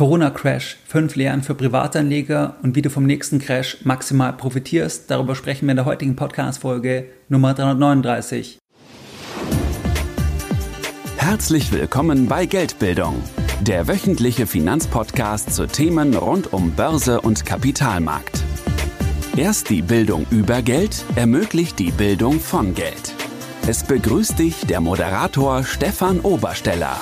Corona-Crash, fünf Lehren für Privatanleger und wie du vom nächsten Crash maximal profitierst. Darüber sprechen wir in der heutigen Podcast-Folge Nummer 339. Herzlich willkommen bei Geldbildung, der wöchentliche Finanzpodcast zu Themen rund um Börse und Kapitalmarkt. Erst die Bildung über Geld ermöglicht die Bildung von Geld. Es begrüßt dich der Moderator Stefan Obersteller.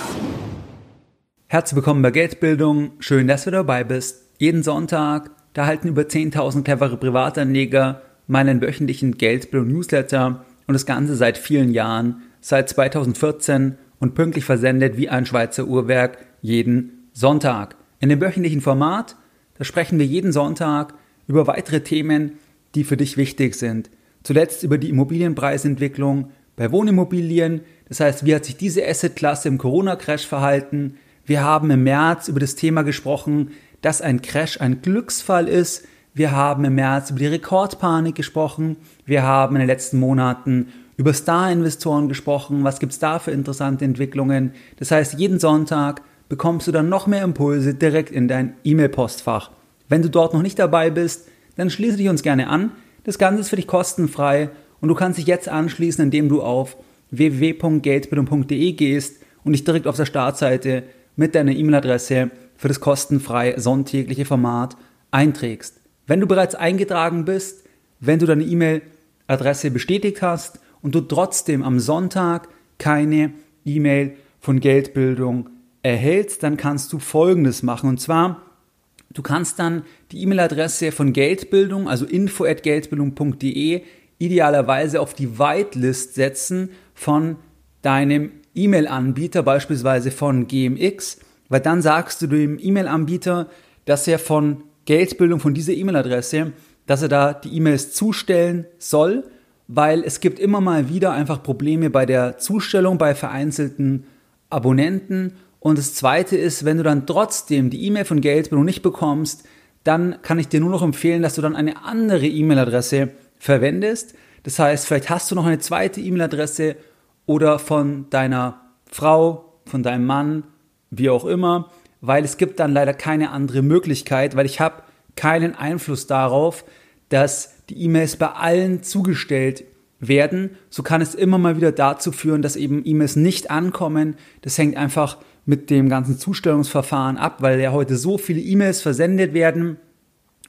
Herzlich willkommen bei Geldbildung. Schön, dass du dabei bist. Jeden Sonntag, da halten über 10.000 clevere Privatanleger meinen wöchentlichen Geldbildung-Newsletter und das Ganze seit vielen Jahren, seit 2014 und pünktlich versendet wie ein Schweizer Uhrwerk jeden Sonntag. In dem wöchentlichen Format, da sprechen wir jeden Sonntag über weitere Themen, die für dich wichtig sind. Zuletzt über die Immobilienpreisentwicklung bei Wohnimmobilien, das heißt, wie hat sich diese Assetklasse im Corona-Crash verhalten, wir haben im März über das Thema gesprochen, dass ein Crash ein Glücksfall ist. Wir haben im März über die Rekordpanik gesprochen. Wir haben in den letzten Monaten über Star-Investoren gesprochen. Was gibt's da für interessante Entwicklungen? Das heißt, jeden Sonntag bekommst du dann noch mehr Impulse direkt in dein E-Mail-Postfach. Wenn du dort noch nicht dabei bist, dann schließe dich uns gerne an. Das Ganze ist für dich kostenfrei und du kannst dich jetzt anschließen, indem du auf www.geldbildung.de gehst und dich direkt auf der Startseite mit deiner E-Mail-Adresse für das kostenfrei sonntägliche Format einträgst. Wenn du bereits eingetragen bist, wenn du deine E-Mail-Adresse bestätigt hast und du trotzdem am Sonntag keine E-Mail von Geldbildung erhältst, dann kannst du Folgendes machen. Und zwar, du kannst dann die E-Mail-Adresse von Geldbildung, also info@geldbildung.de, idealerweise auf die Whitelist setzen von deinem E-Mail-Anbieter, beispielsweise von GMX, weil dann sagst du dem E-Mail-Anbieter, dass er von Geldbildung von dieser E-Mail-Adresse, dass er da die E-Mails zustellen soll, weil es gibt immer mal wieder einfach Probleme bei der Zustellung bei vereinzelten Abonnenten. Und das zweite ist, wenn du dann trotzdem die E-Mail von Geldbildung nicht bekommst, dann kann ich dir nur noch empfehlen, dass du dann eine andere E-Mail-Adresse verwendest. Das heißt, vielleicht hast du noch eine zweite E-Mail-Adresse oder von deiner Frau, von deinem Mann, wie auch immer, weil es gibt dann leider keine andere Möglichkeit, weil ich habe keinen Einfluss darauf, dass die E-Mails bei allen zugestellt werden. So kann es immer mal wieder dazu führen, dass eben E-Mails nicht ankommen. Das hängt einfach mit dem ganzen Zustellungsverfahren ab, weil ja heute so viele E-Mails versendet werden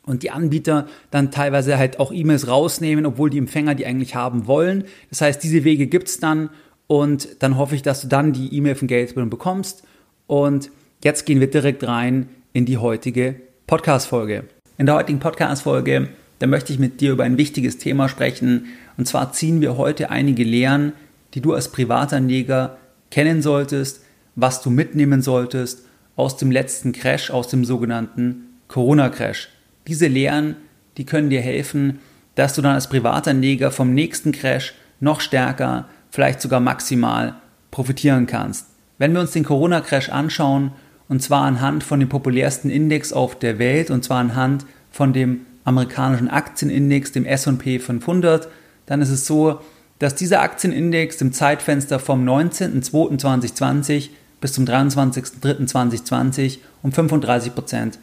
und die Anbieter dann teilweise halt auch E-Mails rausnehmen, obwohl die Empfänger die eigentlich haben wollen. Das heißt, diese Wege gibt's dann und dann hoffe ich, dass du dann die E-Mail von Geldbildung bekommst. Und jetzt gehen wir direkt rein in die heutige Podcast-Folge. In der heutigen Podcast-Folge, da möchte ich mit dir über ein wichtiges Thema sprechen. Und zwar ziehen wir heute einige Lehren, die du als Privatanleger kennen solltest, was du mitnehmen solltest aus dem letzten Crash, aus dem sogenannten Corona-Crash. Diese Lehren, die können dir helfen, dass du dann als Privatanleger vom nächsten Crash noch stärker vielleicht sogar maximal profitieren kannst. Wenn wir uns den Corona-Crash anschauen, und zwar anhand von dem populärsten Index auf der Welt, und zwar anhand von dem amerikanischen Aktienindex, dem SP 500, dann ist es so, dass dieser Aktienindex im Zeitfenster vom 19.02.2020 bis zum 23.03.2020 um 35%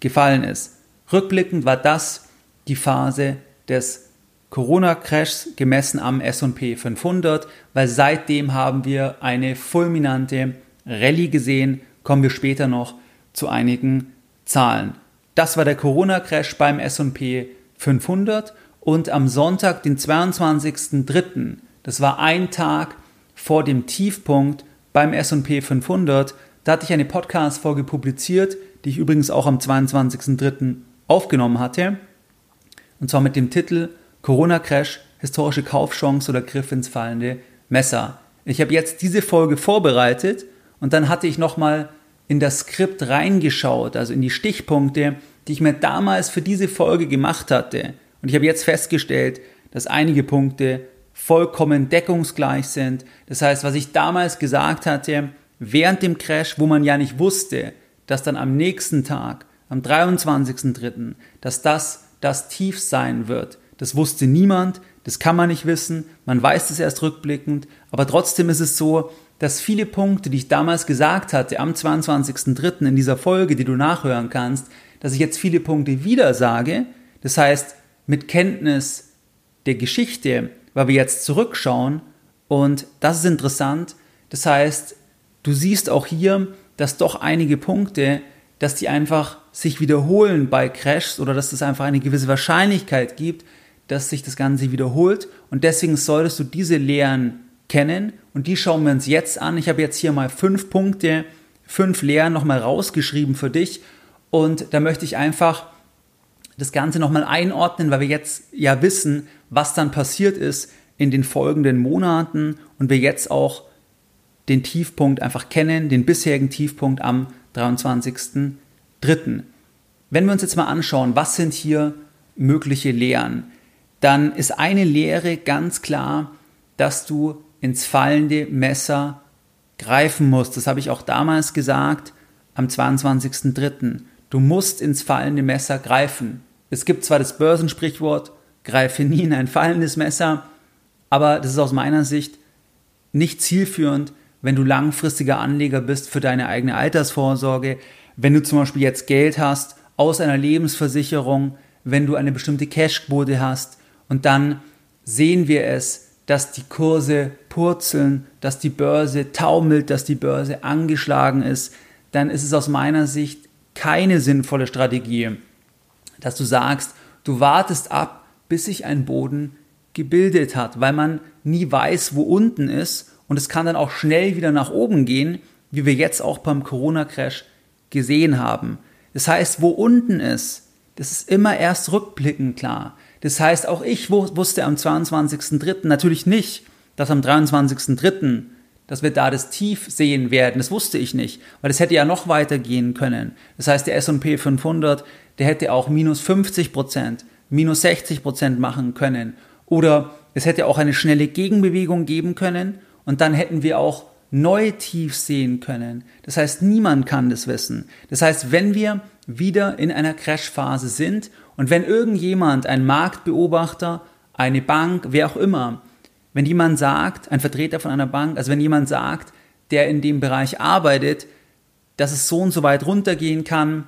gefallen ist. Rückblickend war das die Phase des Corona-Crashs gemessen am S&P 500, weil seitdem haben wir eine fulminante Rallye gesehen, kommen wir später noch zu einigen Zahlen. Das war der Corona-Crash beim S&P 500 und am Sonntag, den 22.03., das war ein Tag vor dem Tiefpunkt beim S&P 500, da hatte ich eine Podcast-Folge publiziert, die ich übrigens auch am 22.03. aufgenommen hatte, und zwar mit dem Titel Corona-Crash, historische Kaufchance oder Griff ins fallende Messer. Ich habe jetzt diese Folge vorbereitet und dann hatte ich nochmal in das Skript reingeschaut, also in die Stichpunkte, die ich mir damals für diese Folge gemacht hatte. Und ich habe jetzt festgestellt, dass einige Punkte vollkommen deckungsgleich sind. Das heißt, was ich damals gesagt hatte, während dem Crash, wo man ja nicht wusste, dass dann am nächsten Tag, am 23.03., dass das das Tief sein wird, das wusste niemand, das kann man nicht wissen, man weiß es erst rückblickend, aber trotzdem ist es so, dass viele Punkte, die ich damals gesagt hatte, am 22.03. in dieser Folge, die du nachhören kannst, dass ich jetzt viele Punkte wieder sage. Das heißt, mit Kenntnis der Geschichte, weil wir jetzt zurückschauen und das ist interessant. Das heißt, du siehst auch hier, dass doch einige Punkte, dass die einfach sich wiederholen bei Crashs oder dass es einfach eine gewisse Wahrscheinlichkeit gibt, dass sich das Ganze wiederholt. Und deswegen solltest du diese Lehren kennen. Und die schauen wir uns jetzt an. Ich habe jetzt hier mal fünf Punkte, fünf Lehren nochmal rausgeschrieben für dich. Und da möchte ich einfach das Ganze nochmal einordnen, weil wir jetzt ja wissen, was dann passiert ist in den folgenden Monaten. Und wir jetzt auch den Tiefpunkt einfach kennen, den bisherigen Tiefpunkt am 23.03. Wenn wir uns jetzt mal anschauen, was sind hier mögliche Lehren, dann ist eine Lehre ganz klar, dass du ins fallende Messer greifen musst. Das habe ich auch damals gesagt, am 22.03. Du musst ins fallende Messer greifen. Es gibt zwar das Börsensprichwort, greife nie in ein fallendes Messer, aber das ist aus meiner Sicht nicht zielführend, wenn du langfristiger Anleger bist für deine eigene Altersvorsorge, wenn du zum Beispiel jetzt Geld hast aus einer Lebensversicherung, wenn du eine bestimmte Cashquote hast und dann sehen wir es, dass die Kurse purzeln, dass die Börse taumelt, dass die Börse angeschlagen ist, dann ist es aus meiner Sicht keine sinnvolle Strategie, dass du sagst, du wartest ab, bis sich ein Boden gebildet hat, weil man nie weiß, wo unten ist und es kann dann auch schnell wieder nach oben gehen, wie wir jetzt auch beim Corona-Crash gesehen haben. Das heißt, wo unten ist, das ist immer erst rückblickend klar. Das heißt, auch ich wusste am 22.03. natürlich nicht, dass am 23.03. dass wir da das Tief sehen werden. Das wusste ich nicht, weil es hätte ja noch weiter gehen können. Das heißt, der S&P 500, der hätte auch minus 50 Prozent, minus 60 Prozent machen können. Oder es hätte auch eine schnelle Gegenbewegung geben können und dann hätten wir auch neue Tiefs sehen können. Das heißt, niemand kann das wissen. Das heißt, wenn wir wieder in einer Crashphase sind und wenn irgendjemand, ein Marktbeobachter, eine Bank, wer auch immer, wenn jemand sagt, ein Vertreter von einer Bank, also wenn jemand sagt, der in dem Bereich arbeitet, dass es so und so weit runtergehen kann,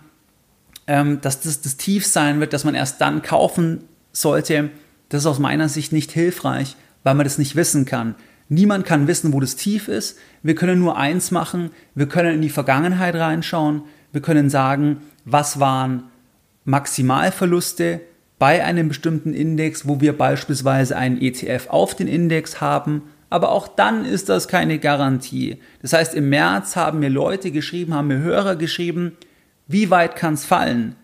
ähm, dass das das Tief sein wird, dass man erst dann kaufen sollte, das ist aus meiner Sicht nicht hilfreich, weil man das nicht wissen kann. Niemand kann wissen, wo das Tief ist. Wir können nur eins machen, wir können in die Vergangenheit reinschauen, wir können sagen, was waren Maximalverluste bei einem bestimmten Index, wo wir beispielsweise einen ETF auf den Index haben, aber auch dann ist das keine Garantie. Das heißt, im März haben mir Leute geschrieben, haben mir Hörer geschrieben, wie weit kann es fallen?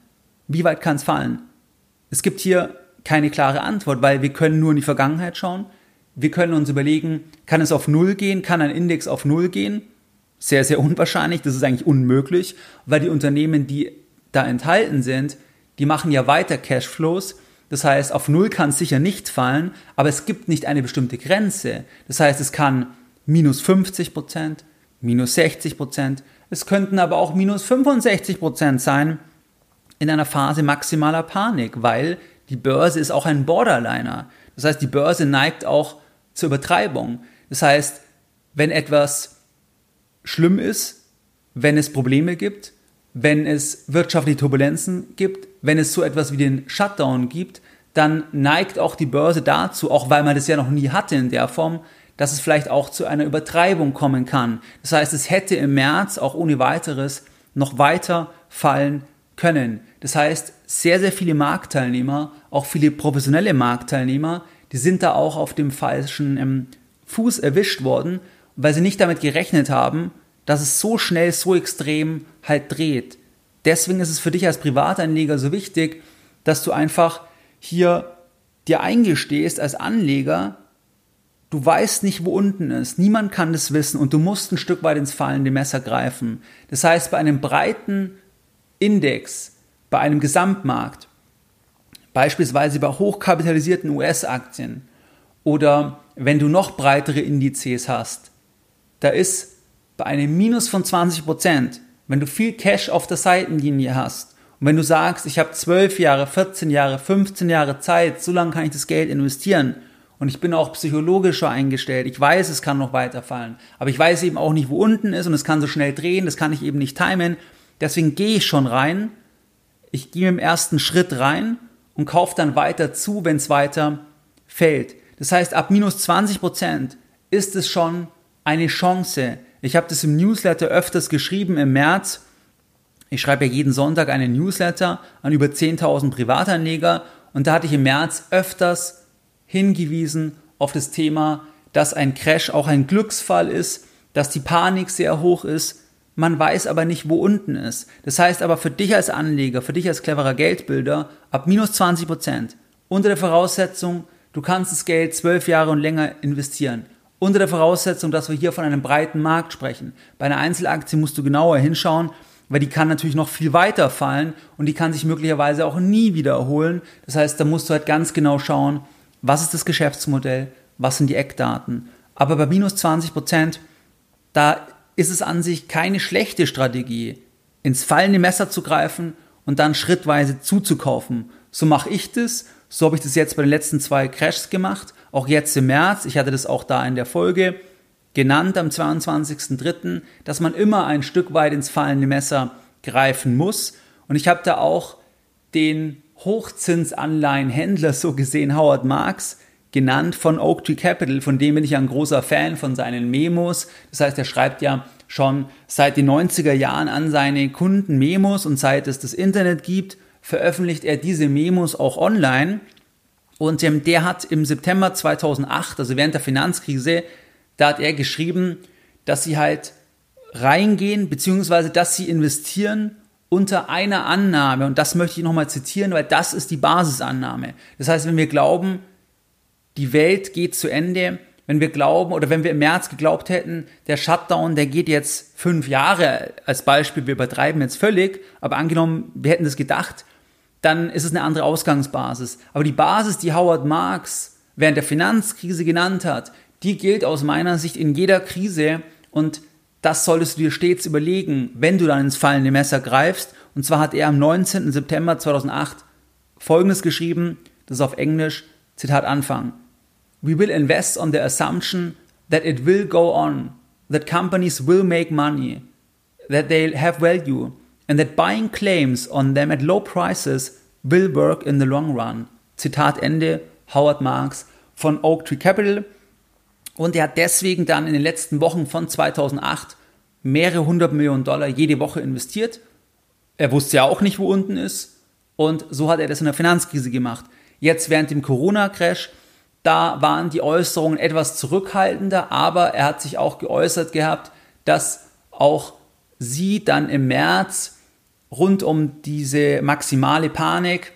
Wie weit kann es fallen? Es gibt hier keine klare Antwort, weil wir können nur in die Vergangenheit schauen. Wir können uns überlegen, kann es auf Null gehen? Kann ein Index auf Null gehen? Sehr, sehr unwahrscheinlich. Das ist eigentlich unmöglich, weil die Unternehmen, die da enthalten sind, die machen ja weiter Cashflows. Das heißt, auf Null kann es sicher nicht fallen, aber es gibt nicht eine bestimmte Grenze. Das heißt, es kann minus 50 Prozent, minus 60 Prozent, es könnten aber auch minus 65 Prozent sein in einer Phase maximaler Panik, weil die Börse ist auch ein Borderliner. Das heißt, die Börse neigt auch zur Übertreibung. Das heißt, wenn etwas schlimm ist, wenn es Probleme gibt, wenn es wirtschaftliche Turbulenzen gibt, wenn es so etwas wie den Shutdown gibt, dann neigt auch die Börse dazu, auch weil man das ja noch nie hatte in der Form, dass es vielleicht auch zu einer Übertreibung kommen kann. Das heißt, es hätte im März auch ohne weiteres noch weiter fallen können. Das heißt, sehr, sehr viele Marktteilnehmer, auch viele professionelle Marktteilnehmer, die sind da auch auf dem falschen ähm, Fuß erwischt worden, weil sie nicht damit gerechnet haben, dass es so schnell, so extrem halt dreht. Deswegen ist es für dich als Privatanleger so wichtig, dass du einfach hier dir eingestehst als Anleger, du weißt nicht, wo unten ist. Niemand kann das wissen und du musst ein Stück weit ins fallende Messer greifen. Das heißt, bei einem breiten Index, bei einem Gesamtmarkt, beispielsweise bei hochkapitalisierten US-Aktien oder wenn du noch breitere Indizes hast, da ist bei einem Minus von 20 Prozent, wenn du viel Cash auf der Seitenlinie hast und wenn du sagst, ich habe 12 Jahre, 14 Jahre, 15 Jahre Zeit, so lange kann ich das Geld investieren und ich bin auch psychologischer eingestellt. Ich weiß, es kann noch weiterfallen, aber ich weiß eben auch nicht, wo unten ist und es kann so schnell drehen, das kann ich eben nicht timen. Deswegen gehe ich schon rein. Ich gehe im ersten Schritt rein und kaufe dann weiter zu, wenn es weiter fällt. Das heißt, ab minus 20 Prozent ist es schon eine Chance. Ich habe das im Newsletter öfters geschrieben im März. Ich schreibe ja jeden Sonntag einen Newsletter an über 10.000 Privatanleger und da hatte ich im März öfters hingewiesen auf das Thema, dass ein Crash auch ein Glücksfall ist, dass die Panik sehr hoch ist, man weiß aber nicht, wo unten ist. Das heißt aber für dich als Anleger, für dich als cleverer Geldbilder, ab minus 20 Prozent, unter der Voraussetzung, du kannst das Geld zwölf Jahre und länger investieren. Unter der Voraussetzung, dass wir hier von einem breiten Markt sprechen. Bei einer Einzelaktie musst du genauer hinschauen, weil die kann natürlich noch viel weiter fallen und die kann sich möglicherweise auch nie wieder erholen. Das heißt, da musst du halt ganz genau schauen, was ist das Geschäftsmodell, was sind die Eckdaten. Aber bei minus 20 Prozent, da ist es an sich keine schlechte Strategie, ins fallende Messer zu greifen und dann schrittweise zuzukaufen. So mache ich das, so habe ich das jetzt bei den letzten zwei Crashs gemacht, auch jetzt im März, ich hatte das auch da in der Folge genannt am 22.03., dass man immer ein Stück weit ins fallende Messer greifen muss. Und ich habe da auch den Hochzinsanleihenhändler, so gesehen Howard Marks, genannt von Oak Tree Capital, von dem bin ich ein großer Fan von seinen Memos. Das heißt, er schreibt ja schon seit den 90er Jahren an seine Kunden Memos und seit es das Internet gibt, veröffentlicht er diese Memos auch online. Und ähm, der hat im September 2008, also während der Finanzkrise, da hat er geschrieben, dass sie halt reingehen, beziehungsweise dass sie investieren unter einer Annahme. Und das möchte ich nochmal zitieren, weil das ist die Basisannahme. Das heißt, wenn wir glauben, die Welt geht zu Ende, wenn wir glauben oder wenn wir im März geglaubt hätten, der Shutdown, der geht jetzt fünf Jahre als Beispiel, wir übertreiben jetzt völlig, aber angenommen, wir hätten das gedacht, dann ist es eine andere Ausgangsbasis. Aber die Basis, die Howard Marks während der Finanzkrise genannt hat, die gilt aus meiner Sicht in jeder Krise und das solltest du dir stets überlegen, wenn du dann ins fallende Messer greifst. Und zwar hat er am 19. September 2008 Folgendes geschrieben, das ist auf Englisch, Zitat Anfang. We will invest on the assumption that it will go on, that companies will make money, that they have value, and that buying claims on them at low prices will work in the long run. Zitat Ende, Howard Marks von Oak Tree Capital. Und er hat deswegen dann in den letzten Wochen von 2008 mehrere hundert Millionen Dollar jede Woche investiert. Er wusste ja auch nicht, wo unten ist. Und so hat er das in der Finanzkrise gemacht. Jetzt während dem Corona-Crash da waren die Äußerungen etwas zurückhaltender, aber er hat sich auch geäußert gehabt, dass auch sie dann im März rund um diese maximale Panik,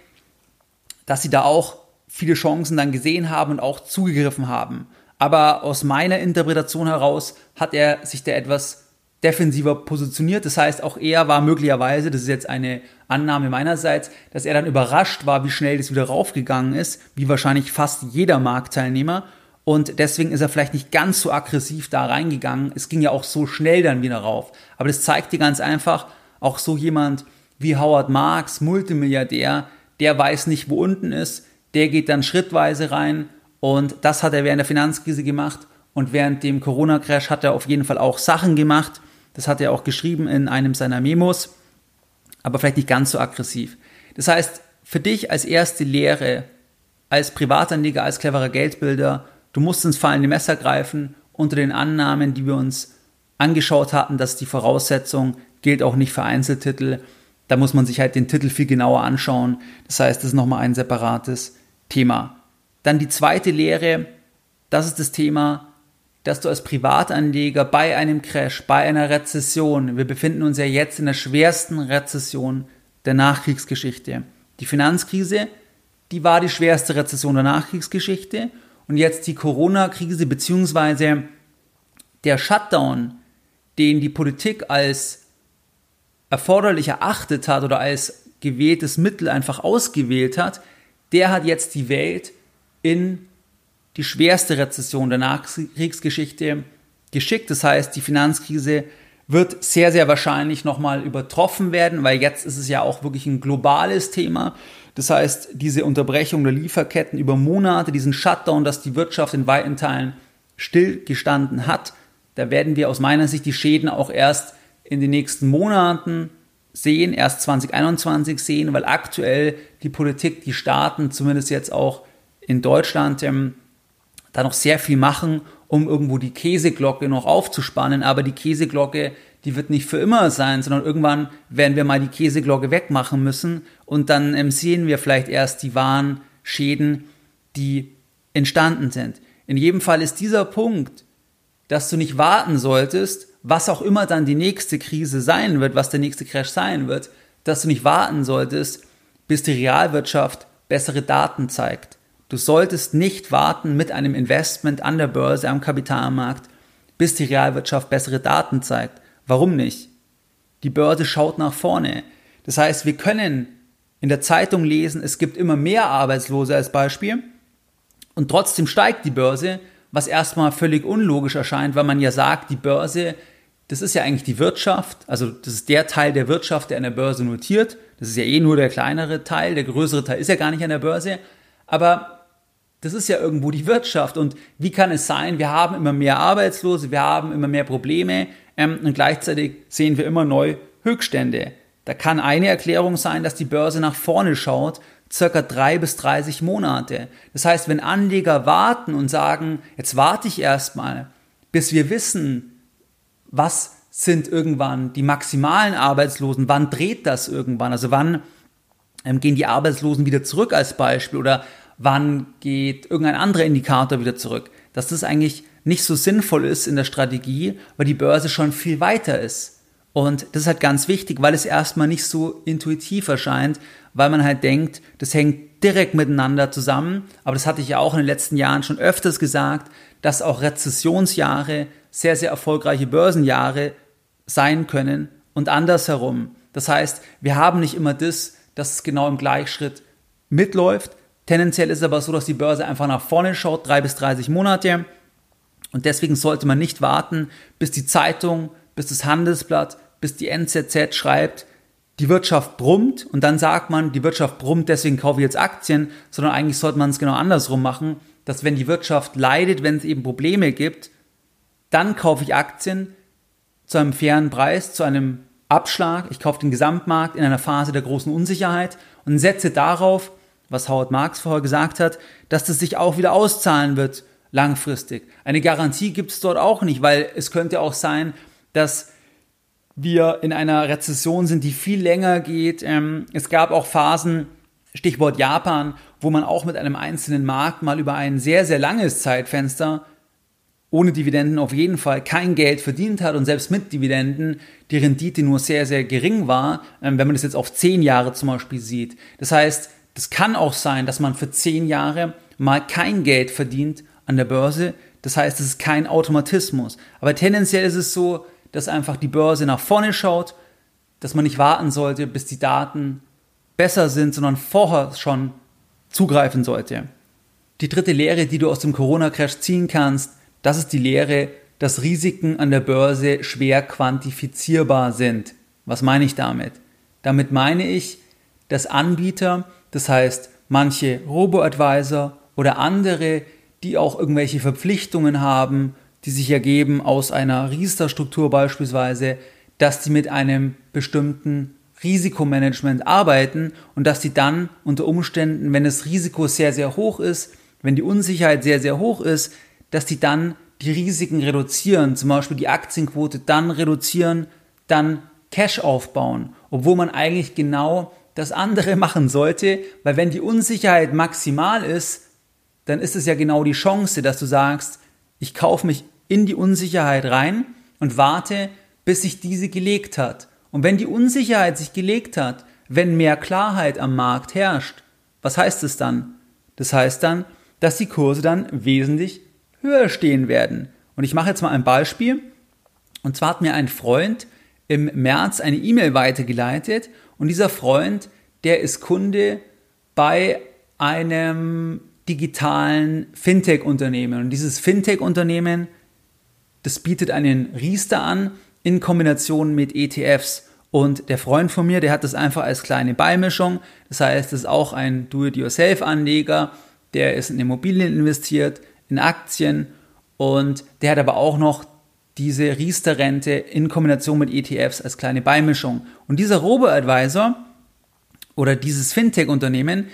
dass sie da auch viele Chancen dann gesehen haben und auch zugegriffen haben. Aber aus meiner Interpretation heraus hat er sich da etwas defensiver positioniert. Das heißt, auch er war möglicherweise, das ist jetzt eine Annahme meinerseits, dass er dann überrascht war, wie schnell das wieder raufgegangen ist, wie wahrscheinlich fast jeder Marktteilnehmer. Und deswegen ist er vielleicht nicht ganz so aggressiv da reingegangen. Es ging ja auch so schnell dann wieder rauf. Aber das zeigt dir ganz einfach, auch so jemand wie Howard Marks, Multimilliardär, der weiß nicht, wo unten ist. Der geht dann schrittweise rein. Und das hat er während der Finanzkrise gemacht. Und während dem Corona-Crash hat er auf jeden Fall auch Sachen gemacht, das hat er auch geschrieben in einem seiner Memos, aber vielleicht nicht ganz so aggressiv. Das heißt, für dich als erste Lehre, als Privatanleger, als cleverer Geldbilder, du musst ins fallende Messer greifen unter den Annahmen, die wir uns angeschaut hatten, dass die Voraussetzung gilt auch nicht für Einzeltitel. Da muss man sich halt den Titel viel genauer anschauen. Das heißt, das ist nochmal ein separates Thema. Dann die zweite Lehre, das ist das Thema dass du als Privatanleger bei einem Crash, bei einer Rezession, wir befinden uns ja jetzt in der schwersten Rezession der Nachkriegsgeschichte. Die Finanzkrise, die war die schwerste Rezession der Nachkriegsgeschichte und jetzt die Corona-Krise beziehungsweise der Shutdown, den die Politik als erforderlich erachtet hat oder als gewähltes Mittel einfach ausgewählt hat, der hat jetzt die Welt in die schwerste Rezession der Nachkriegsgeschichte geschickt. Das heißt, die Finanzkrise wird sehr, sehr wahrscheinlich nochmal übertroffen werden, weil jetzt ist es ja auch wirklich ein globales Thema. Das heißt, diese Unterbrechung der Lieferketten über Monate, diesen Shutdown, dass die Wirtschaft in weiten Teilen stillgestanden hat, da werden wir aus meiner Sicht die Schäden auch erst in den nächsten Monaten sehen, erst 2021 sehen, weil aktuell die Politik, die Staaten, zumindest jetzt auch in Deutschland, ähm, da noch sehr viel machen, um irgendwo die Käseglocke noch aufzuspannen. Aber die Käseglocke, die wird nicht für immer sein, sondern irgendwann werden wir mal die Käseglocke wegmachen müssen und dann ähm, sehen wir vielleicht erst die wahren Schäden, die entstanden sind. In jedem Fall ist dieser Punkt, dass du nicht warten solltest, was auch immer dann die nächste Krise sein wird, was der nächste Crash sein wird, dass du nicht warten solltest, bis die Realwirtschaft bessere Daten zeigt. Du solltest nicht warten mit einem Investment an der Börse, am Kapitalmarkt, bis die Realwirtschaft bessere Daten zeigt. Warum nicht? Die Börse schaut nach vorne. Das heißt, wir können in der Zeitung lesen, es gibt immer mehr Arbeitslose als Beispiel und trotzdem steigt die Börse, was erstmal völlig unlogisch erscheint, weil man ja sagt, die Börse das ist ja eigentlich die Wirtschaft, also das ist der Teil der Wirtschaft, der an der Börse notiert. Das ist ja eh nur der kleinere Teil, der größere Teil ist ja gar nicht an der Börse. Aber das ist ja irgendwo die Wirtschaft. Und wie kann es sein, wir haben immer mehr Arbeitslose, wir haben immer mehr Probleme ähm, und gleichzeitig sehen wir immer neu Höchststände. Da kann eine Erklärung sein, dass die Börse nach vorne schaut, circa drei bis 30 Monate. Das heißt, wenn Anleger warten und sagen, jetzt warte ich erstmal, bis wir wissen, was sind irgendwann die maximalen Arbeitslosen, wann dreht das irgendwann, also wann ähm, gehen die Arbeitslosen wieder zurück als Beispiel oder wann geht irgendein anderer Indikator wieder zurück, dass das eigentlich nicht so sinnvoll ist in der Strategie, weil die Börse schon viel weiter ist. Und das ist halt ganz wichtig, weil es erstmal nicht so intuitiv erscheint, weil man halt denkt, das hängt direkt miteinander zusammen. Aber das hatte ich ja auch in den letzten Jahren schon öfters gesagt, dass auch Rezessionsjahre sehr, sehr erfolgreiche Börsenjahre sein können und andersherum. Das heißt, wir haben nicht immer das, dass es genau im Gleichschritt mitläuft. Tendenziell ist es aber so, dass die Börse einfach nach vorne schaut, drei bis 30 Monate. Und deswegen sollte man nicht warten, bis die Zeitung, bis das Handelsblatt, bis die NZZ schreibt, die Wirtschaft brummt und dann sagt man, die Wirtschaft brummt, deswegen kaufe ich jetzt Aktien, sondern eigentlich sollte man es genau andersrum machen, dass wenn die Wirtschaft leidet, wenn es eben Probleme gibt, dann kaufe ich Aktien zu einem fairen Preis, zu einem Abschlag. Ich kaufe den Gesamtmarkt in einer Phase der großen Unsicherheit und setze darauf, was Howard Marks vorher gesagt hat, dass das sich auch wieder auszahlen wird langfristig. Eine Garantie gibt es dort auch nicht, weil es könnte auch sein, dass wir in einer Rezession sind, die viel länger geht. Ähm, es gab auch Phasen, Stichwort Japan, wo man auch mit einem einzelnen Markt mal über ein sehr, sehr langes Zeitfenster ohne Dividenden auf jeden Fall kein Geld verdient hat und selbst mit Dividenden die Rendite nur sehr, sehr gering war, ähm, wenn man das jetzt auf zehn Jahre zum Beispiel sieht. Das heißt, das kann auch sein, dass man für zehn Jahre mal kein Geld verdient an der Börse. Das heißt, es ist kein Automatismus. Aber tendenziell ist es so, dass einfach die Börse nach vorne schaut, dass man nicht warten sollte, bis die Daten besser sind, sondern vorher schon zugreifen sollte. Die dritte Lehre, die du aus dem Corona-Crash ziehen kannst, das ist die Lehre, dass Risiken an der Börse schwer quantifizierbar sind. Was meine ich damit? Damit meine ich, dass Anbieter, das heißt manche Robo-Advisor oder andere, die auch irgendwelche Verpflichtungen haben, die sich ergeben aus einer Registerstruktur beispielsweise, dass die mit einem bestimmten Risikomanagement arbeiten und dass die dann unter Umständen, wenn das Risiko sehr, sehr hoch ist, wenn die Unsicherheit sehr, sehr hoch ist, dass die dann die Risiken reduzieren, zum Beispiel die Aktienquote dann reduzieren, dann Cash aufbauen, obwohl man eigentlich genau das andere machen sollte, weil wenn die Unsicherheit maximal ist, dann ist es ja genau die Chance, dass du sagst, ich kaufe mich in die Unsicherheit rein und warte, bis sich diese gelegt hat. Und wenn die Unsicherheit sich gelegt hat, wenn mehr Klarheit am Markt herrscht, was heißt es dann? Das heißt dann, dass die Kurse dann wesentlich höher stehen werden. Und ich mache jetzt mal ein Beispiel. Und zwar hat mir ein Freund im März eine E-Mail weitergeleitet und dieser Freund, der ist Kunde bei einem digitalen Fintech-Unternehmen. Und dieses Fintech-Unternehmen, das bietet einen Riester an, in Kombination mit ETFs. Und der Freund von mir, der hat das einfach als kleine Beimischung. Das heißt, es ist auch ein Do-it-yourself-Anleger, der ist in Immobilien investiert, in Aktien und der hat aber auch noch diese Riester-Rente in Kombination mit ETFs als kleine Beimischung. Und dieser Robo-Advisor oder dieses Fintech-Unternehmen,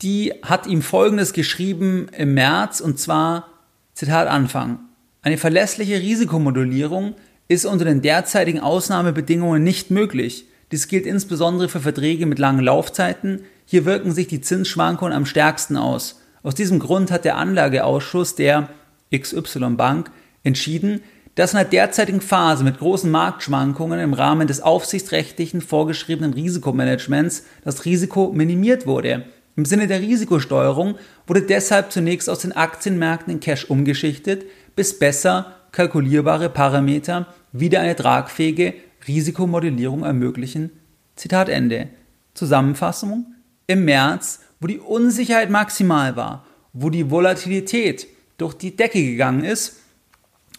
die hat ihm Folgendes geschrieben im März und zwar, Zitat Anfang, eine verlässliche Risikomodellierung ist unter den derzeitigen Ausnahmebedingungen nicht möglich. Dies gilt insbesondere für Verträge mit langen Laufzeiten. Hier wirken sich die Zinsschwankungen am stärksten aus. Aus diesem Grund hat der Anlageausschuss der XY Bank entschieden, dass in der derzeitigen Phase mit großen Marktschwankungen im Rahmen des aufsichtsrechtlichen vorgeschriebenen Risikomanagements das Risiko minimiert wurde. Im Sinne der Risikosteuerung wurde deshalb zunächst aus den Aktienmärkten in Cash umgeschichtet, bis besser kalkulierbare Parameter wieder eine tragfähige Risikomodellierung ermöglichen. Zitat Ende. Zusammenfassung. Im März, wo die Unsicherheit maximal war, wo die Volatilität durch die Decke gegangen ist,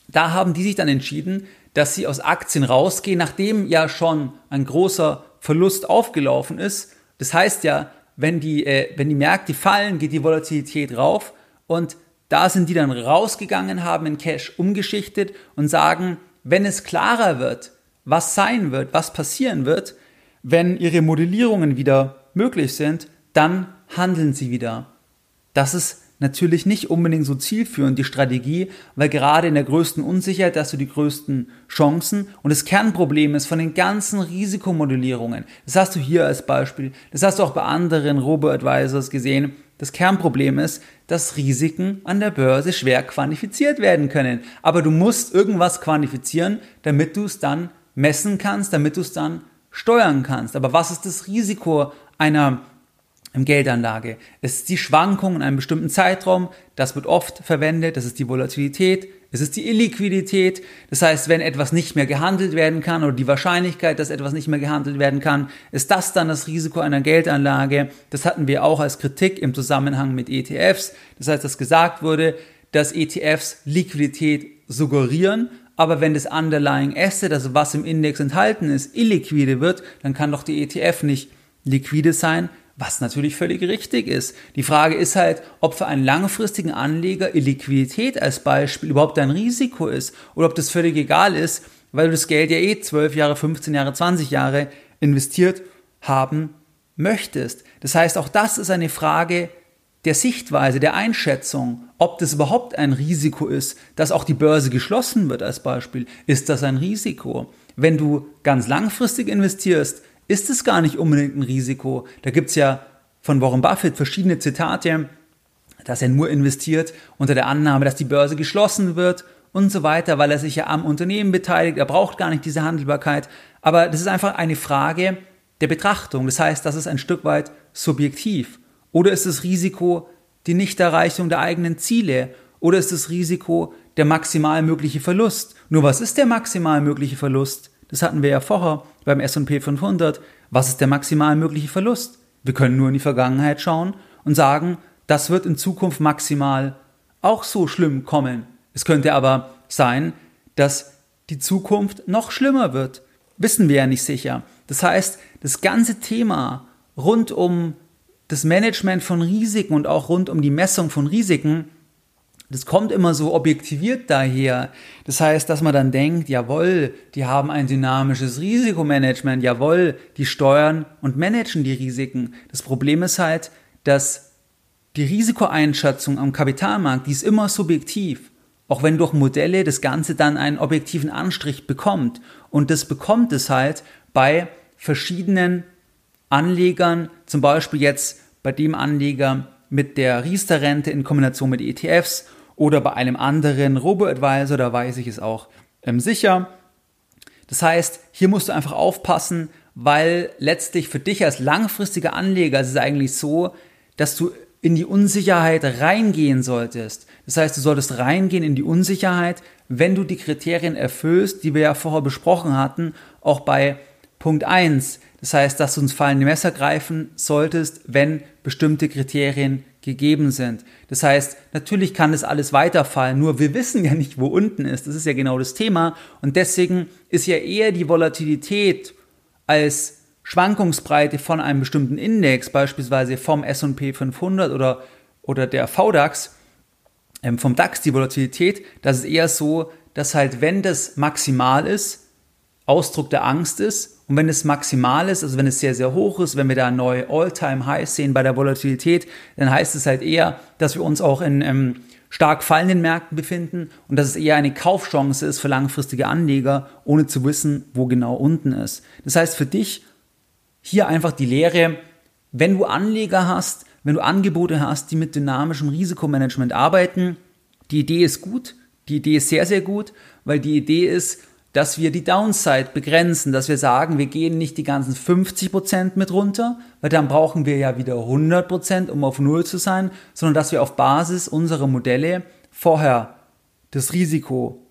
da haben die sich dann entschieden, dass sie aus Aktien rausgehen, nachdem ja schon ein großer Verlust aufgelaufen ist. Das heißt ja, wenn die, äh, wenn die Märkte fallen, geht die Volatilität rauf und da sind die dann rausgegangen, haben in Cash umgeschichtet und sagen, wenn es klarer wird, was sein wird, was passieren wird, wenn ihre Modellierungen wieder möglich sind, dann handeln sie wieder. Das ist natürlich nicht unbedingt so zielführend, die Strategie, weil gerade in der größten Unsicherheit hast du die größten Chancen und das Kernproblem ist von den ganzen Risikomodellierungen, das hast du hier als Beispiel, das hast du auch bei anderen Robo-Advisors gesehen, das Kernproblem ist, dass Risiken an der Börse schwer quantifiziert werden können. Aber du musst irgendwas quantifizieren, damit du es dann messen kannst, damit du es dann steuern kannst. Aber was ist das Risiko einer Geldanlage? Es ist die Schwankung in einem bestimmten Zeitraum, das wird oft verwendet, das ist die Volatilität, es ist die Illiquidität. Das heißt, wenn etwas nicht mehr gehandelt werden kann oder die Wahrscheinlichkeit, dass etwas nicht mehr gehandelt werden kann, ist das dann das Risiko einer Geldanlage. Das hatten wir auch als Kritik im Zusammenhang mit ETFs. Das heißt, dass gesagt wurde, dass ETFs Liquidität suggerieren, aber wenn das Underlying Asset, also was im Index enthalten ist, illiquide wird, dann kann doch die ETF nicht liquide sein, was natürlich völlig richtig ist. Die Frage ist halt, ob für einen langfristigen Anleger Illiquidität als Beispiel überhaupt ein Risiko ist oder ob das völlig egal ist, weil du das Geld ja eh 12 Jahre, 15 Jahre, 20 Jahre investiert haben möchtest. Das heißt, auch das ist eine Frage der Sichtweise, der Einschätzung, ob das überhaupt ein Risiko ist, dass auch die Börse geschlossen wird als Beispiel. Ist das ein Risiko? Wenn du ganz langfristig investierst, ist es gar nicht unbedingt ein Risiko. Da gibt es ja von Warren Buffett verschiedene Zitate, dass er nur investiert unter der Annahme, dass die Börse geschlossen wird und so weiter, weil er sich ja am Unternehmen beteiligt. Er braucht gar nicht diese Handelbarkeit. Aber das ist einfach eine Frage der Betrachtung. Das heißt, das ist ein Stück weit subjektiv. Oder ist das Risiko die Nichterreichung der eigenen Ziele? Oder ist das Risiko der maximal mögliche Verlust? Nur was ist der maximal mögliche Verlust? Das hatten wir ja vorher beim S&P 500. Was ist der maximal mögliche Verlust? Wir können nur in die Vergangenheit schauen und sagen, das wird in Zukunft maximal auch so schlimm kommen. Es könnte aber sein, dass die Zukunft noch schlimmer wird. Wissen wir ja nicht sicher. Das heißt, das ganze Thema rund um das Management von Risiken und auch rund um die Messung von Risiken das kommt immer so objektiviert daher. Das heißt, dass man dann denkt, jawohl, die haben ein dynamisches Risikomanagement, jawohl, die steuern und managen die Risiken. Das Problem ist halt, dass die Risikoeinschätzung am Kapitalmarkt, die ist immer subjektiv. Auch wenn durch Modelle das Ganze dann einen objektiven Anstrich bekommt. Und das bekommt es halt bei verschiedenen Anlegern, zum Beispiel jetzt bei dem Anleger mit der Riester-Rente in Kombination mit ETFs oder bei einem anderen Robo-Advisor, da weiß ich es auch ähm, sicher. Das heißt, hier musst du einfach aufpassen, weil letztlich für dich als langfristiger Anleger ist es eigentlich so, dass du in die Unsicherheit reingehen solltest. Das heißt, du solltest reingehen in die Unsicherheit, wenn du die Kriterien erfüllst, die wir ja vorher besprochen hatten, auch bei Punkt 1, Das heißt, dass du ins fallende Messer greifen solltest, wenn bestimmte Kriterien gegeben sind. Das heißt, natürlich kann das alles weiterfallen, nur wir wissen ja nicht, wo unten ist. Das ist ja genau das Thema. Und deswegen ist ja eher die Volatilität als Schwankungsbreite von einem bestimmten Index, beispielsweise vom S&P 500 oder, oder der VDAX, ähm, vom DAX die Volatilität, das ist eher so, dass halt, wenn das maximal ist, Ausdruck der Angst ist und wenn es maximal ist, also wenn es sehr, sehr hoch ist, wenn wir da neue All-Time-Highs sehen bei der Volatilität, dann heißt es halt eher, dass wir uns auch in ähm, stark fallenden Märkten befinden und dass es eher eine Kaufchance ist für langfristige Anleger, ohne zu wissen, wo genau unten ist. Das heißt für dich hier einfach die Lehre, wenn du Anleger hast, wenn du Angebote hast, die mit dynamischem Risikomanagement arbeiten, die Idee ist gut, die Idee ist sehr, sehr gut, weil die Idee ist, dass wir die Downside begrenzen, dass wir sagen, wir gehen nicht die ganzen 50% mit runter, weil dann brauchen wir ja wieder 100%, um auf Null zu sein, sondern dass wir auf Basis unserer Modelle vorher das Risiko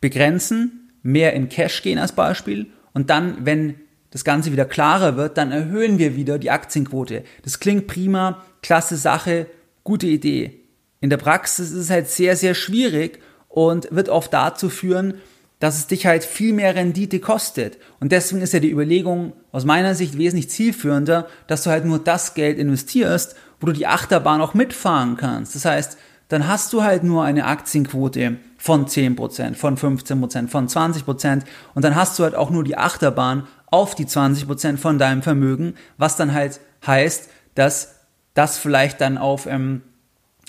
begrenzen, mehr in Cash gehen als Beispiel und dann, wenn das Ganze wieder klarer wird, dann erhöhen wir wieder die Aktienquote. Das klingt prima, klasse Sache, gute Idee. In der Praxis ist es halt sehr, sehr schwierig und wird oft dazu führen, dass es dich halt viel mehr Rendite kostet. Und deswegen ist ja die Überlegung aus meiner Sicht wesentlich zielführender, dass du halt nur das Geld investierst, wo du die Achterbahn auch mitfahren kannst. Das heißt, dann hast du halt nur eine Aktienquote von 10%, von 15%, von 20% und dann hast du halt auch nur die Achterbahn auf die 20% von deinem Vermögen, was dann halt heißt, dass das vielleicht dann auf, ähm,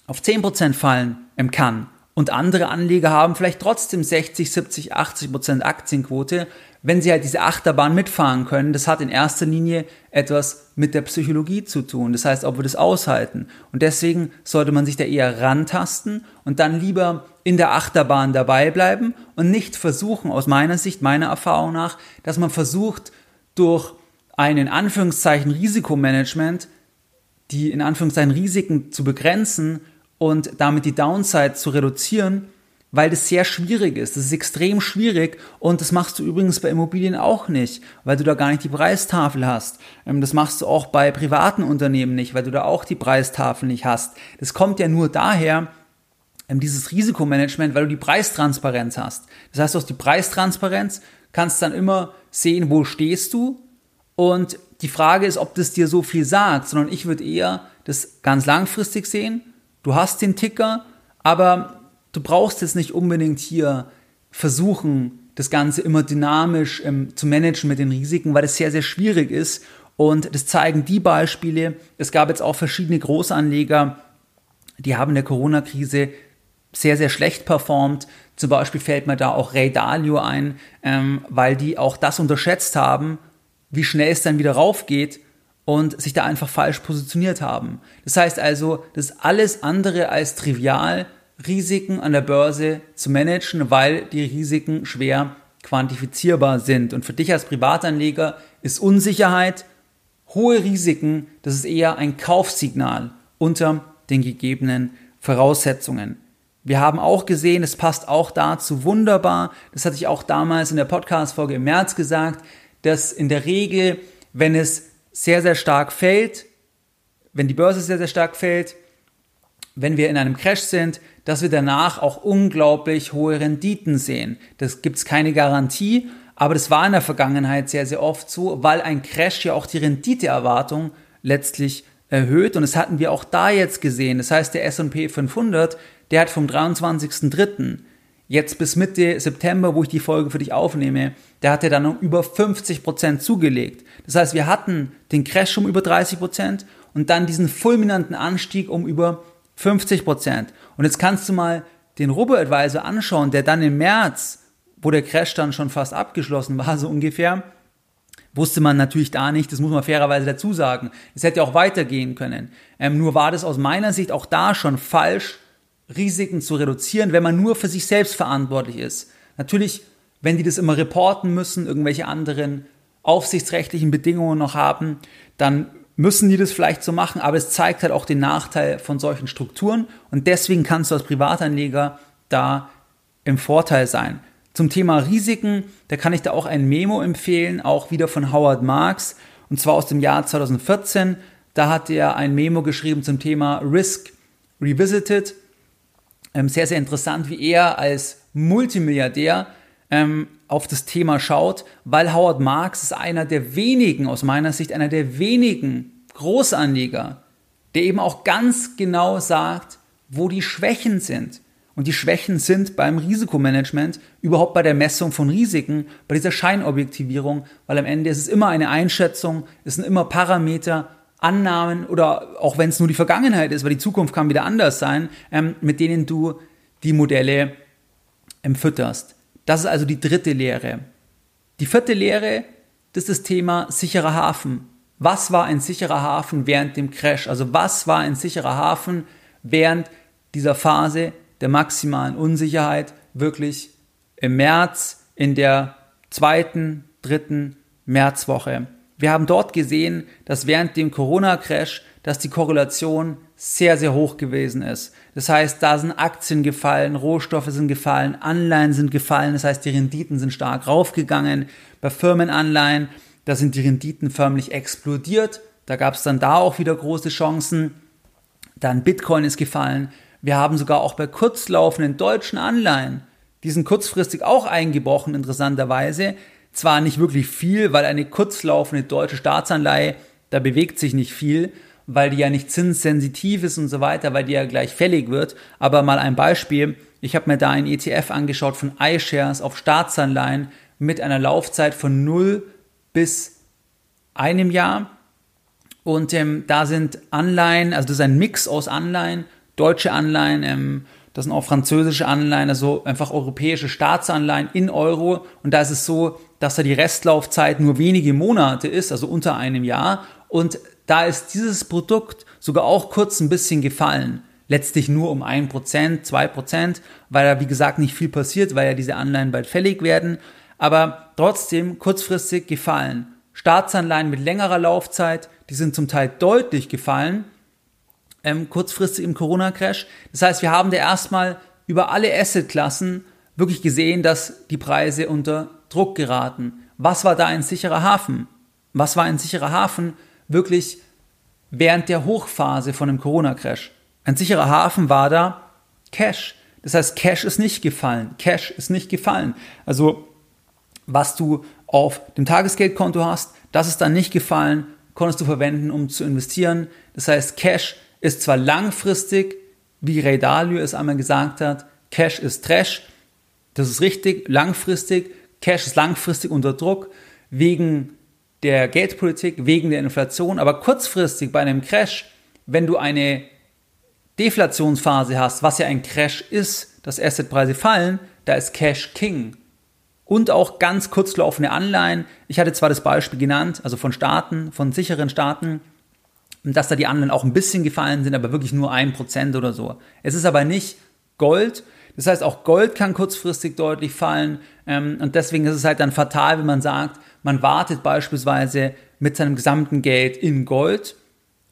auf 10% fallen ähm, kann. Und andere Anleger haben vielleicht trotzdem 60, 70, 80 Prozent Aktienquote, wenn sie halt diese Achterbahn mitfahren können. Das hat in erster Linie etwas mit der Psychologie zu tun. Das heißt, ob wir das aushalten. Und deswegen sollte man sich da eher rantasten und dann lieber in der Achterbahn dabei bleiben und nicht versuchen, aus meiner Sicht, meiner Erfahrung nach, dass man versucht, durch ein in Anführungszeichen Risikomanagement die in Anführungszeichen Risiken zu begrenzen und damit die Downside zu reduzieren, weil das sehr schwierig ist. Das ist extrem schwierig und das machst du übrigens bei Immobilien auch nicht, weil du da gar nicht die Preistafel hast. Ähm, das machst du auch bei privaten Unternehmen nicht, weil du da auch die Preistafel nicht hast. Das kommt ja nur daher, ähm, dieses Risikomanagement, weil du die Preistransparenz hast. Das heißt, du hast die Preistransparenz, kannst dann immer sehen, wo stehst du und die Frage ist, ob das dir so viel sagt, sondern ich würde eher das ganz langfristig sehen Du hast den Ticker, aber du brauchst jetzt nicht unbedingt hier versuchen, das Ganze immer dynamisch ähm, zu managen mit den Risiken, weil das sehr, sehr schwierig ist. Und das zeigen die Beispiele. Es gab jetzt auch verschiedene Großanleger, die haben in der Corona-Krise sehr, sehr schlecht performt. Zum Beispiel fällt mir da auch Ray Dalio ein, ähm, weil die auch das unterschätzt haben, wie schnell es dann wieder raufgeht und sich da einfach falsch positioniert haben. Das heißt also, das ist alles andere als trivial, Risiken an der Börse zu managen, weil die Risiken schwer quantifizierbar sind. Und für dich als Privatanleger ist Unsicherheit, hohe Risiken, das ist eher ein Kaufsignal unter den gegebenen Voraussetzungen. Wir haben auch gesehen, es passt auch dazu wunderbar, das hatte ich auch damals in der Podcast-Folge im März gesagt, dass in der Regel, wenn es sehr, sehr stark fällt, wenn die Börse sehr, sehr stark fällt, wenn wir in einem Crash sind, dass wir danach auch unglaublich hohe Renditen sehen. Das gibt es keine Garantie, aber das war in der Vergangenheit sehr, sehr oft so, weil ein Crash ja auch die Renditeerwartung letztlich erhöht und das hatten wir auch da jetzt gesehen. Das heißt, der S&P 500, der hat vom 23.03 jetzt bis Mitte September, wo ich die Folge für dich aufnehme, der hatte dann noch über 50 Prozent zugelegt. Das heißt, wir hatten den Crash um über 30 Prozent und dann diesen fulminanten Anstieg um über 50%. Prozent. Und jetzt kannst du mal den Robo-Advisor anschauen, der dann im März, wo der Crash dann schon fast abgeschlossen war, so ungefähr, wusste man natürlich da nicht, das muss man fairerweise dazu sagen. Es hätte auch weitergehen können. Ähm, nur war das aus meiner Sicht auch da schon falsch, Risiken zu reduzieren, wenn man nur für sich selbst verantwortlich ist. Natürlich, wenn die das immer reporten müssen, irgendwelche anderen aufsichtsrechtlichen Bedingungen noch haben, dann müssen die das vielleicht so machen, aber es zeigt halt auch den Nachteil von solchen Strukturen und deswegen kannst du als Privatanleger da im Vorteil sein. Zum Thema Risiken, da kann ich da auch ein Memo empfehlen, auch wieder von Howard Marks. und zwar aus dem Jahr 2014. Da hat er ein Memo geschrieben zum Thema Risk Revisited. Ähm, sehr, sehr interessant, wie er als Multimilliardär ähm, auf das Thema schaut, weil Howard Marks ist einer der wenigen, aus meiner Sicht, einer der wenigen Großanleger, der eben auch ganz genau sagt, wo die Schwächen sind. Und die Schwächen sind beim Risikomanagement, überhaupt bei der Messung von Risiken, bei dieser Scheinobjektivierung, weil am Ende ist es immer eine Einschätzung, es sind immer Parameter, Annahmen oder auch wenn es nur die Vergangenheit ist, weil die Zukunft kann wieder anders sein, ähm, mit denen du die Modelle ähm, fütterst. Das ist also die dritte Lehre. Die vierte Lehre, das ist das Thema sicherer Hafen. Was war ein sicherer Hafen während dem Crash? Also was war ein sicherer Hafen während dieser Phase der maximalen Unsicherheit wirklich im März in der zweiten, dritten Märzwoche? Wir haben dort gesehen, dass während dem Corona-Crash, dass die Korrelation sehr, sehr hoch gewesen ist. Das heißt, da sind Aktien gefallen, Rohstoffe sind gefallen, Anleihen sind gefallen, das heißt, die Renditen sind stark raufgegangen. Bei Firmenanleihen, da sind die Renditen förmlich explodiert. Da gab es dann da auch wieder große Chancen. Dann Bitcoin ist gefallen. Wir haben sogar auch bei kurzlaufenden deutschen Anleihen, die sind kurzfristig auch eingebrochen, interessanterweise. Zwar nicht wirklich viel, weil eine kurzlaufende deutsche Staatsanleihe, da bewegt sich nicht viel, weil die ja nicht zinssensitiv ist und so weiter, weil die ja gleich fällig wird. Aber mal ein Beispiel. Ich habe mir da ein ETF angeschaut von iShares auf Staatsanleihen mit einer Laufzeit von 0 bis einem Jahr. Und ähm, da sind Anleihen, also das ist ein Mix aus Anleihen, deutsche Anleihen, ähm, das sind auch französische Anleihen, also einfach europäische Staatsanleihen in Euro. Und da ist es so, dass da die Restlaufzeit nur wenige Monate ist, also unter einem Jahr. Und da ist dieses Produkt sogar auch kurz ein bisschen gefallen. Letztlich nur um ein Prozent, zwei Prozent, weil da wie gesagt nicht viel passiert, weil ja diese Anleihen bald fällig werden. Aber trotzdem kurzfristig gefallen. Staatsanleihen mit längerer Laufzeit, die sind zum Teil deutlich gefallen, ähm, kurzfristig im Corona-Crash. Das heißt, wir haben da erstmal über alle Assetklassen wirklich gesehen, dass die Preise unter Druck geraten. Was war da ein sicherer Hafen? Was war ein sicherer Hafen wirklich während der Hochphase von dem Corona-Crash? Ein sicherer Hafen war da Cash. Das heißt, Cash ist nicht gefallen. Cash ist nicht gefallen. Also, was du auf dem Tagesgeldkonto hast, das ist dann nicht gefallen, konntest du verwenden, um zu investieren. Das heißt, Cash ist zwar langfristig, wie Ray Dalio es einmal gesagt hat, Cash ist Trash. Das ist richtig, langfristig. Cash ist langfristig unter Druck wegen der Geldpolitik, wegen der Inflation, aber kurzfristig bei einem Crash, wenn du eine Deflationsphase hast, was ja ein Crash ist, dass Assetpreise fallen, da ist Cash King. Und auch ganz kurzlaufende Anleihen. Ich hatte zwar das Beispiel genannt, also von Staaten, von sicheren Staaten, dass da die Anleihen auch ein bisschen gefallen sind, aber wirklich nur ein Prozent oder so. Es ist aber nicht Gold. Das heißt, auch Gold kann kurzfristig deutlich fallen. Ähm, und deswegen ist es halt dann fatal, wenn man sagt, man wartet beispielsweise mit seinem gesamten Geld in Gold,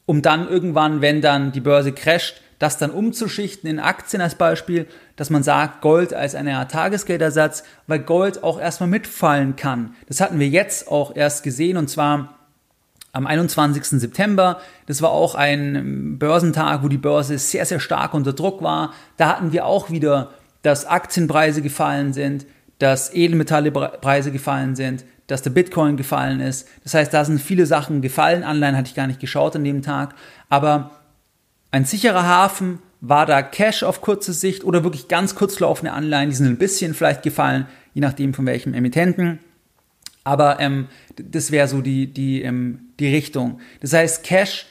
um dann irgendwann, wenn dann die Börse crasht, das dann umzuschichten in Aktien als Beispiel, dass man sagt, Gold als eine Art Tagesgeldersatz, weil Gold auch erstmal mitfallen kann. Das hatten wir jetzt auch erst gesehen und zwar am 21. September. Das war auch ein Börsentag, wo die Börse sehr, sehr stark unter Druck war. Da hatten wir auch wieder, dass Aktienpreise gefallen sind, dass Edelmetallepreise gefallen sind, dass der Bitcoin gefallen ist. Das heißt, da sind viele Sachen gefallen. Anleihen hatte ich gar nicht geschaut an dem Tag. Aber ein sicherer Hafen war da Cash auf kurze Sicht oder wirklich ganz kurzlaufende Anleihen, die sind ein bisschen vielleicht gefallen, je nachdem von welchem Emittenten. Aber ähm, das wäre so die, die, ähm, die Richtung. Das heißt, Cash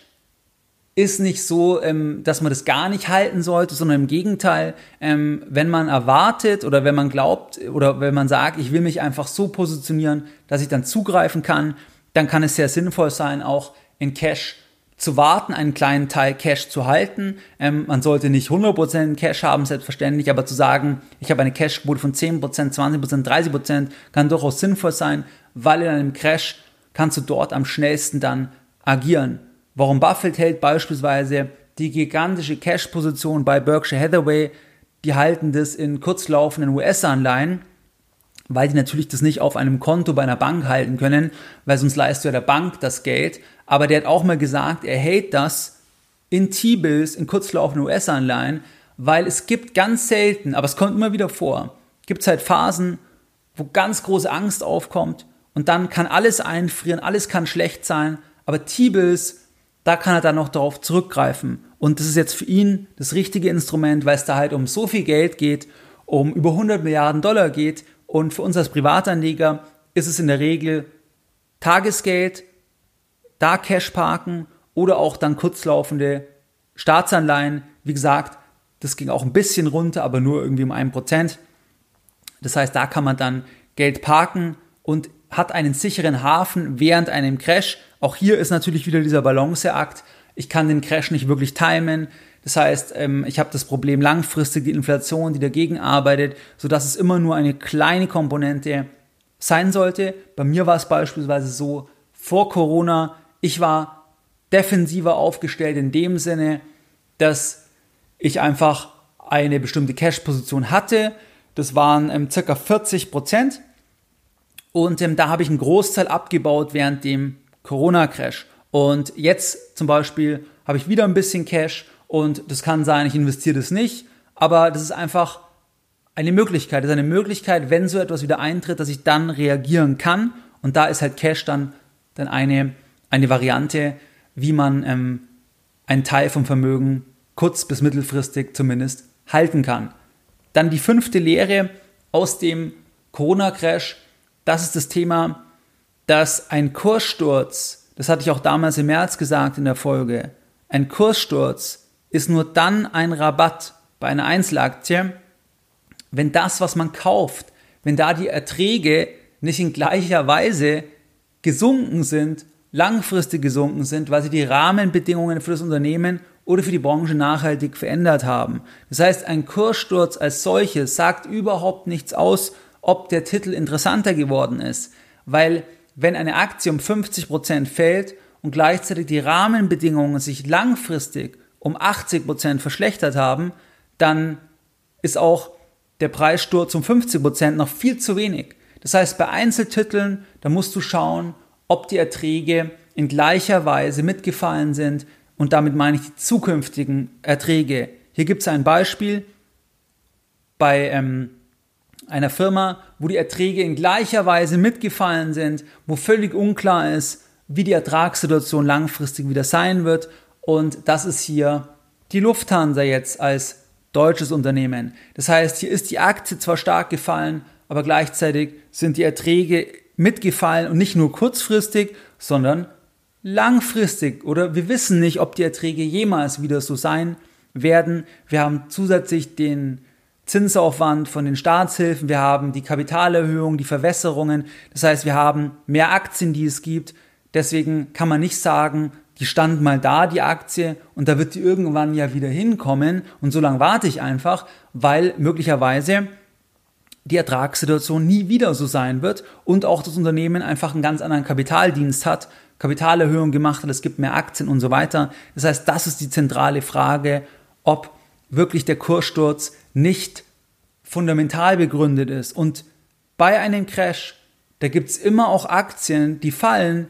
ist nicht so, ähm, dass man das gar nicht halten sollte, sondern im Gegenteil, ähm, wenn man erwartet oder wenn man glaubt oder wenn man sagt, ich will mich einfach so positionieren, dass ich dann zugreifen kann, dann kann es sehr sinnvoll sein, auch in Cash zu warten, einen kleinen Teil Cash zu halten. Ähm, man sollte nicht 100% Cash haben, selbstverständlich, aber zu sagen, ich habe eine Cashquote von 10%, 20%, 30%, kann durchaus sinnvoll sein, weil in einem Crash kannst du dort am schnellsten dann agieren. Warum Buffett hält beispielsweise die gigantische Cash-Position bei Berkshire Hathaway, die halten das in kurzlaufenden US-Anleihen, weil die natürlich das nicht auf einem Konto bei einer Bank halten können, weil sonst leistet ja der Bank das Geld. Aber der hat auch mal gesagt, er hält das in T-Bills, in kurzlaufenden US-Anleihen, weil es gibt ganz selten, aber es kommt immer wieder vor, gibt es halt Phasen, wo ganz große Angst aufkommt und dann kann alles einfrieren, alles kann schlecht sein, aber T-Bills, da kann er dann noch darauf zurückgreifen. Und das ist jetzt für ihn das richtige Instrument, weil es da halt um so viel Geld geht, um über 100 Milliarden Dollar geht und für uns als Privatanleger ist es in der Regel Tagesgeld, da Cash parken oder auch dann kurzlaufende Staatsanleihen. Wie gesagt, das ging auch ein bisschen runter, aber nur irgendwie um ein Prozent. Das heißt, da kann man dann Geld parken und hat einen sicheren Hafen während einem Crash. Auch hier ist natürlich wieder dieser Balanceakt. Ich kann den Crash nicht wirklich timen. Das heißt, ähm, ich habe das Problem langfristig die Inflation, die dagegen arbeitet, sodass es immer nur eine kleine Komponente sein sollte. Bei mir war es beispielsweise so, vor Corona, ich war defensiver aufgestellt in dem Sinne, dass ich einfach eine bestimmte Cash-Position hatte. Das waren ähm, circa 40 Prozent. Und ähm, da habe ich einen Großteil abgebaut während dem Corona-Crash. Und jetzt zum Beispiel habe ich wieder ein bisschen Cash und das kann sein, ich investiere das nicht, aber das ist einfach eine Möglichkeit. Das ist eine Möglichkeit, wenn so etwas wieder eintritt, dass ich dann reagieren kann. Und da ist halt Cash dann, dann eine, eine Variante, wie man ähm, einen Teil vom Vermögen kurz- bis mittelfristig zumindest halten kann. Dann die fünfte Lehre aus dem Corona-Crash, das ist das Thema, dass ein Kurssturz, das hatte ich auch damals im März gesagt in der Folge, ein Kurssturz ist nur dann ein Rabatt bei einer Einzelaktie, wenn das, was man kauft, wenn da die Erträge nicht in gleicher Weise gesunken sind, langfristig gesunken sind, weil sie die Rahmenbedingungen für das Unternehmen oder für die Branche nachhaltig verändert haben. Das heißt, ein Kurssturz als solches sagt überhaupt nichts aus, ob der Titel interessanter geworden ist, weil wenn eine Aktie um 50 Prozent fällt und gleichzeitig die Rahmenbedingungen sich langfristig um 80 Prozent verschlechtert haben, dann ist auch der Preissturz um 50 Prozent noch viel zu wenig. Das heißt, bei Einzeltiteln, da musst du schauen, ob die Erträge in gleicher Weise mitgefallen sind und damit meine ich die zukünftigen Erträge. Hier gibt es ein Beispiel bei ähm, einer Firma, wo die Erträge in gleicher Weise mitgefallen sind, wo völlig unklar ist, wie die Ertragssituation langfristig wieder sein wird und das ist hier die Lufthansa jetzt als deutsches Unternehmen. Das heißt, hier ist die Aktie zwar stark gefallen, aber gleichzeitig sind die Erträge mitgefallen und nicht nur kurzfristig, sondern langfristig. Oder wir wissen nicht, ob die Erträge jemals wieder so sein werden. Wir haben zusätzlich den Zinsaufwand von den Staatshilfen, wir haben die Kapitalerhöhung, die Verwässerungen. Das heißt, wir haben mehr Aktien, die es gibt. Deswegen kann man nicht sagen, die stand mal da, die Aktie, und da wird die irgendwann ja wieder hinkommen. Und so lange warte ich einfach, weil möglicherweise die Ertragssituation nie wieder so sein wird und auch das Unternehmen einfach einen ganz anderen Kapitaldienst hat, Kapitalerhöhung gemacht hat, es gibt mehr Aktien und so weiter. Das heißt, das ist die zentrale Frage, ob wirklich der Kurssturz nicht fundamental begründet ist. Und bei einem Crash, da gibt es immer auch Aktien, die fallen,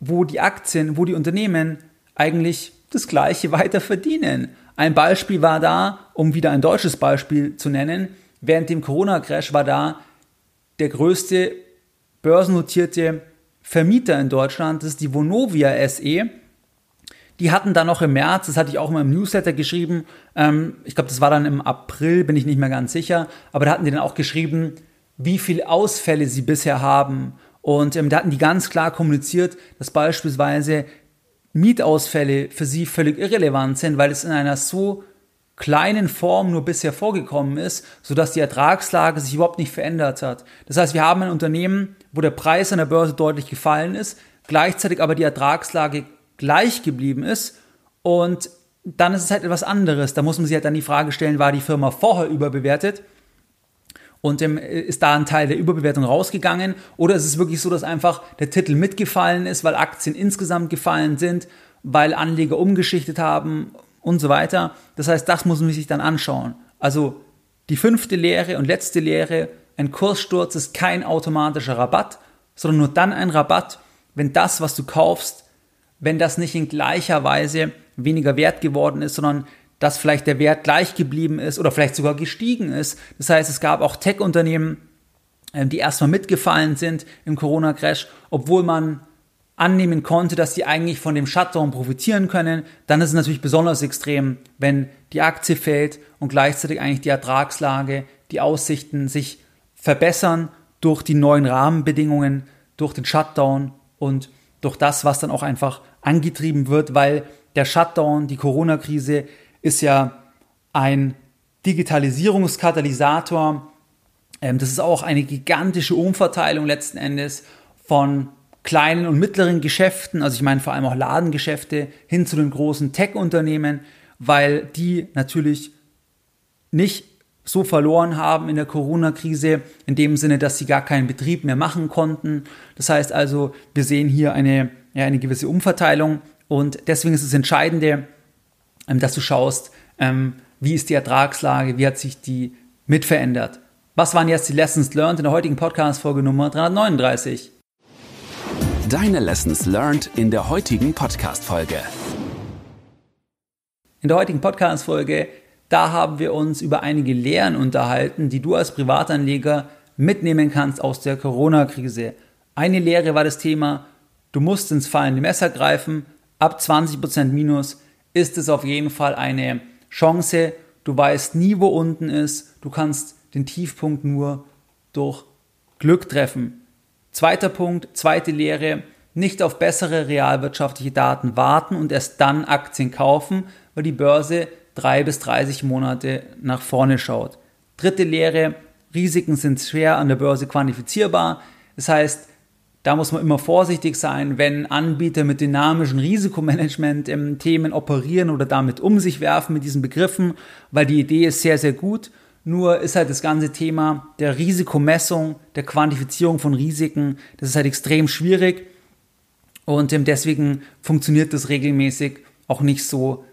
wo die Aktien, wo die Unternehmen eigentlich das gleiche weiter verdienen. Ein Beispiel war da, um wieder ein deutsches Beispiel zu nennen, während dem Corona-Crash war da der größte börsennotierte Vermieter in Deutschland, das ist die Vonovia SE. Die hatten dann noch im März, das hatte ich auch mal im Newsletter geschrieben, ähm, ich glaube, das war dann im April, bin ich nicht mehr ganz sicher, aber da hatten die dann auch geschrieben, wie viele Ausfälle sie bisher haben und ähm, da hatten die ganz klar kommuniziert, dass beispielsweise Mietausfälle für sie völlig irrelevant sind, weil es in einer so kleinen Form nur bisher vorgekommen ist, sodass die Ertragslage sich überhaupt nicht verändert hat. Das heißt, wir haben ein Unternehmen, wo der Preis an der Börse deutlich gefallen ist, gleichzeitig aber die Ertragslage gleich geblieben ist und dann ist es halt etwas anderes. Da muss man sich halt dann die Frage stellen, war die Firma vorher überbewertet und ist da ein Teil der Überbewertung rausgegangen? Oder ist es wirklich so, dass einfach der Titel mitgefallen ist, weil Aktien insgesamt gefallen sind, weil Anleger umgeschichtet haben und so weiter? Das heißt, das muss man sich dann anschauen. Also die fünfte Lehre und letzte Lehre ein Kurssturz ist kein automatischer Rabatt, sondern nur dann ein Rabatt, wenn das, was du kaufst, wenn das nicht in gleicher Weise weniger wert geworden ist, sondern dass vielleicht der Wert gleich geblieben ist oder vielleicht sogar gestiegen ist. Das heißt, es gab auch Tech-Unternehmen, ähm, die erstmal mitgefallen sind im Corona-Crash, obwohl man annehmen konnte, dass sie eigentlich von dem Shutdown profitieren können, dann ist es natürlich besonders extrem, wenn die Aktie fällt und gleichzeitig eigentlich die Ertragslage, die Aussichten sich verbessern durch die neuen Rahmenbedingungen, durch den Shutdown und durch das, was dann auch einfach angetrieben wird, weil der Shutdown, die Corona-Krise ist ja ein Digitalisierungskatalysator. Ähm, das ist auch eine gigantische Umverteilung letzten Endes von kleinen und mittleren Geschäften, also ich meine vor allem auch Ladengeschäfte, hin zu den großen Tech-Unternehmen, weil die natürlich nicht so verloren haben in der Corona-Krise, in dem Sinne, dass sie gar keinen Betrieb mehr machen konnten. Das heißt also, wir sehen hier eine, ja, eine gewisse Umverteilung und deswegen ist es entscheidende, ähm, dass du schaust, ähm, wie ist die Ertragslage, wie hat sich die mit verändert. Was waren jetzt die Lessons learned in der heutigen Podcast-Folge Nummer 339? Deine Lessons learned in der heutigen Podcast-Folge. In der heutigen Podcast-Folge, da haben wir uns über einige Lehren unterhalten, die du als Privatanleger mitnehmen kannst aus der Corona-Krise. Eine Lehre war das Thema, du musst ins fallende Messer greifen. Ab 20% Minus ist es auf jeden Fall eine Chance. Du weißt nie, wo unten ist. Du kannst den Tiefpunkt nur durch Glück treffen. Zweiter Punkt, zweite Lehre, nicht auf bessere realwirtschaftliche Daten warten und erst dann Aktien kaufen, weil die Börse drei bis 30 Monate nach vorne schaut. Dritte Lehre, Risiken sind schwer an der Börse quantifizierbar. Das heißt, da muss man immer vorsichtig sein, wenn Anbieter mit dynamischen Risikomanagement-Themen operieren oder damit um sich werfen mit diesen Begriffen, weil die Idee ist sehr, sehr gut nur ist halt das ganze Thema der Risikomessung, der Quantifizierung von Risiken, das ist halt extrem schwierig. Und deswegen funktioniert das regelmäßig auch nicht so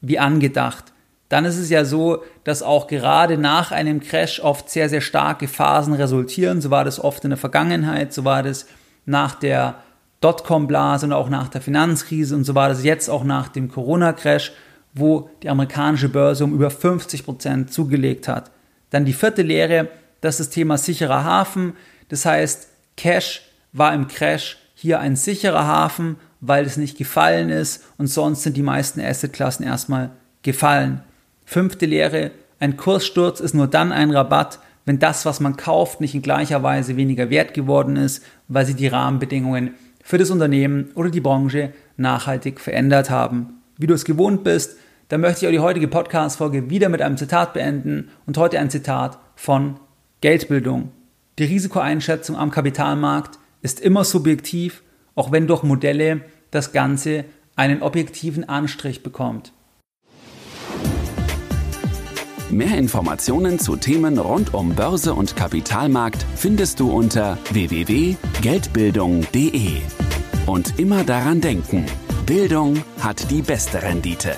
wie angedacht. Dann ist es ja so, dass auch gerade nach einem Crash oft sehr, sehr starke Phasen resultieren. So war das oft in der Vergangenheit, so war das nach der Dotcom-Blase und auch nach der Finanzkrise und so war das jetzt auch nach dem Corona-Crash, wo die amerikanische Börse um über 50 Prozent zugelegt hat. Dann die vierte Lehre, das ist das Thema sicherer Hafen. Das heißt, Cash war im Crash hier ein sicherer Hafen, weil es nicht gefallen ist und sonst sind die meisten Assetklassen erstmal gefallen. Fünfte Lehre, ein Kurssturz ist nur dann ein Rabatt, wenn das, was man kauft, nicht in gleicher Weise weniger wert geworden ist, weil sie die Rahmenbedingungen für das Unternehmen oder die Branche nachhaltig verändert haben. Wie du es gewohnt bist, dann möchte ich auch die heutige Podcast-Folge wieder mit einem Zitat beenden und heute ein Zitat von Geldbildung. Die Risikoeinschätzung am Kapitalmarkt ist immer subjektiv, auch wenn durch Modelle das Ganze einen objektiven Anstrich bekommt. Mehr Informationen zu Themen rund um Börse und Kapitalmarkt findest du unter www.geldbildung.de. Und immer daran denken, Bildung hat die beste Rendite.